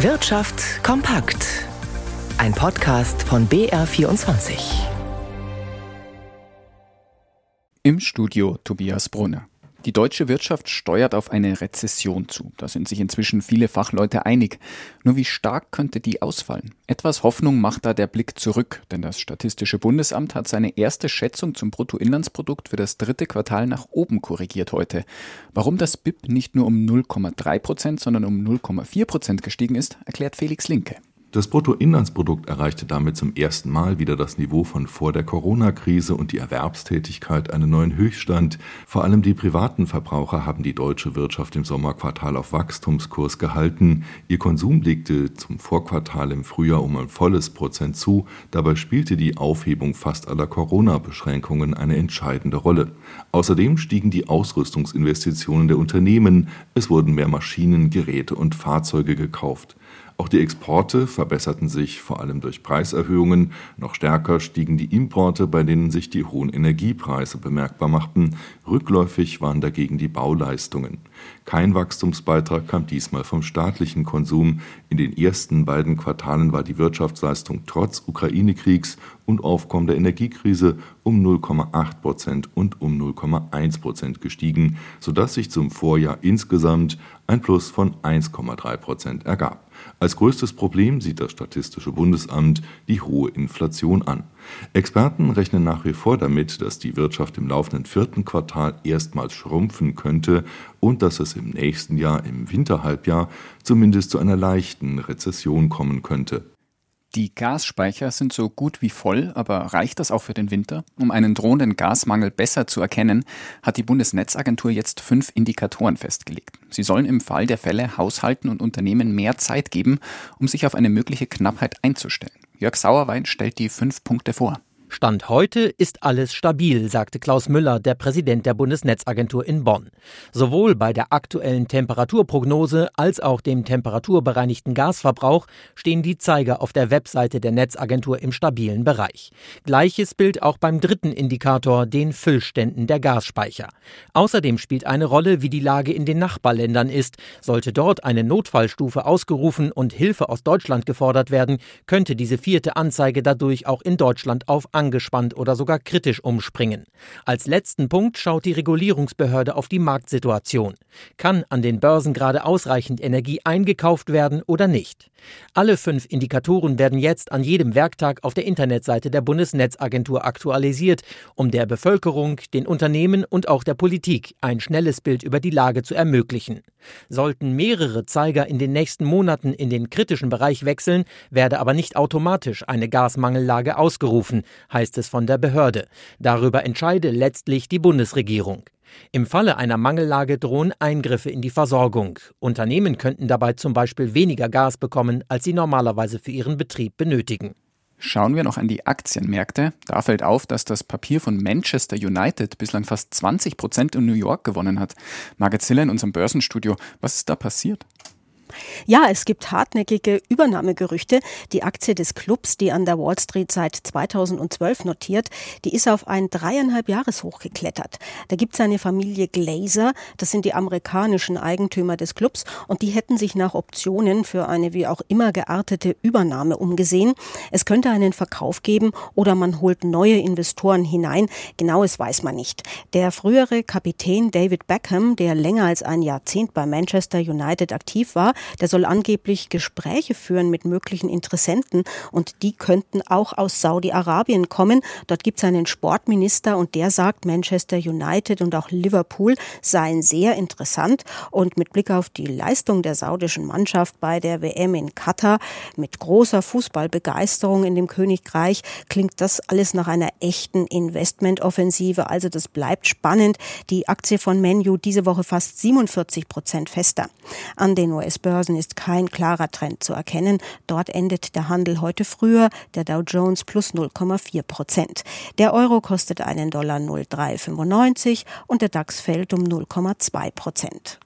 Wirtschaft kompakt. Ein Podcast von BR24. Im Studio Tobias Brunner. Die deutsche Wirtschaft steuert auf eine Rezession zu. Da sind sich inzwischen viele Fachleute einig. Nur wie stark könnte die ausfallen? Etwas Hoffnung macht da der Blick zurück, denn das Statistische Bundesamt hat seine erste Schätzung zum Bruttoinlandsprodukt für das dritte Quartal nach oben korrigiert heute. Warum das BIP nicht nur um 0,3 Prozent, sondern um 0,4 Prozent gestiegen ist, erklärt Felix Linke. Das Bruttoinlandsprodukt erreichte damit zum ersten Mal wieder das Niveau von vor der Corona-Krise und die Erwerbstätigkeit einen neuen Höchststand. Vor allem die privaten Verbraucher haben die deutsche Wirtschaft im Sommerquartal auf Wachstumskurs gehalten. Ihr Konsum legte zum Vorquartal im Frühjahr um ein volles Prozent zu. Dabei spielte die Aufhebung fast aller Corona-Beschränkungen eine entscheidende Rolle. Außerdem stiegen die Ausrüstungsinvestitionen der Unternehmen. Es wurden mehr Maschinen, Geräte und Fahrzeuge gekauft. Auch die Exporte verbesserten sich, vor allem durch Preiserhöhungen. Noch stärker stiegen die Importe, bei denen sich die hohen Energiepreise bemerkbar machten. Rückläufig waren dagegen die Bauleistungen. Kein Wachstumsbeitrag kam diesmal vom staatlichen Konsum. In den ersten beiden Quartalen war die Wirtschaftsleistung trotz Ukraine-Kriegs und aufkommender Energiekrise um 0,8 Prozent und um 0,1 Prozent gestiegen, sodass sich zum Vorjahr insgesamt ein Plus von 1,3 Prozent ergab. Als größtes Problem sieht das Statistische Bundesamt die hohe Inflation an. Experten rechnen nach wie vor damit, dass die Wirtschaft im laufenden vierten Quartal erstmals schrumpfen könnte und dass es im nächsten Jahr im Winterhalbjahr zumindest zu einer leichten Rezession kommen könnte. Die Gasspeicher sind so gut wie voll, aber reicht das auch für den Winter? Um einen drohenden Gasmangel besser zu erkennen, hat die Bundesnetzagentur jetzt fünf Indikatoren festgelegt. Sie sollen im Fall der Fälle Haushalten und Unternehmen mehr Zeit geben, um sich auf eine mögliche Knappheit einzustellen. Jörg Sauerwein stellt die fünf Punkte vor. Stand heute ist alles stabil, sagte Klaus Müller, der Präsident der Bundesnetzagentur in Bonn. Sowohl bei der aktuellen Temperaturprognose als auch dem temperaturbereinigten Gasverbrauch stehen die Zeiger auf der Webseite der Netzagentur im stabilen Bereich. Gleiches Bild auch beim dritten Indikator, den Füllständen der Gasspeicher. Außerdem spielt eine Rolle, wie die Lage in den Nachbarländern ist. Sollte dort eine Notfallstufe ausgerufen und Hilfe aus Deutschland gefordert werden, könnte diese vierte Anzeige dadurch auch in Deutschland auf angespannt oder sogar kritisch umspringen. Als letzten Punkt schaut die Regulierungsbehörde auf die Marktsituation. Kann an den Börsen gerade ausreichend Energie eingekauft werden oder nicht? Alle fünf Indikatoren werden jetzt an jedem Werktag auf der Internetseite der Bundesnetzagentur aktualisiert, um der Bevölkerung, den Unternehmen und auch der Politik ein schnelles Bild über die Lage zu ermöglichen. Sollten mehrere Zeiger in den nächsten Monaten in den kritischen Bereich wechseln, werde aber nicht automatisch eine Gasmangellage ausgerufen, heißt es von der Behörde. Darüber entscheide letztlich die Bundesregierung. Im Falle einer Mangellage drohen Eingriffe in die Versorgung. Unternehmen könnten dabei zum Beispiel weniger Gas bekommen, als sie normalerweise für ihren Betrieb benötigen. Schauen wir noch an die Aktienmärkte. Da fällt auf, dass das Papier von Manchester United bislang fast 20 Prozent in New York gewonnen hat. Margaret Ziller in unserem Börsenstudio, was ist da passiert? Ja, es gibt hartnäckige Übernahmegerüchte. Die Aktie des Clubs, die an der Wall Street seit 2012 notiert, die ist auf ein dreieinhalb Jahreshoch geklettert. Da gibt es eine Familie Glazer, das sind die amerikanischen Eigentümer des Clubs und die hätten sich nach Optionen für eine wie auch immer geartete Übernahme umgesehen. Es könnte einen Verkauf geben oder man holt neue Investoren hinein. Genaues weiß man nicht. Der frühere Kapitän David Beckham, der länger als ein Jahrzehnt bei Manchester United aktiv war, der soll angeblich Gespräche führen mit möglichen Interessenten und die könnten auch aus Saudi-Arabien kommen. Dort gibt es einen Sportminister und der sagt, Manchester United und auch Liverpool seien sehr interessant und mit Blick auf die Leistung der saudischen Mannschaft bei der WM in Katar mit großer Fußballbegeisterung in dem Königreich klingt das alles nach einer echten Investmentoffensive. Also das bleibt spannend. Die Aktie von Menu diese Woche fast 47 Prozent fester. An den US US-Börsen ist kein klarer Trend zu erkennen. Dort endet der Handel heute früher, der Dow Jones plus 0,4 Prozent. Der Euro kostet einen Dollar 0,395 und der DAX fällt um 0,2 Prozent.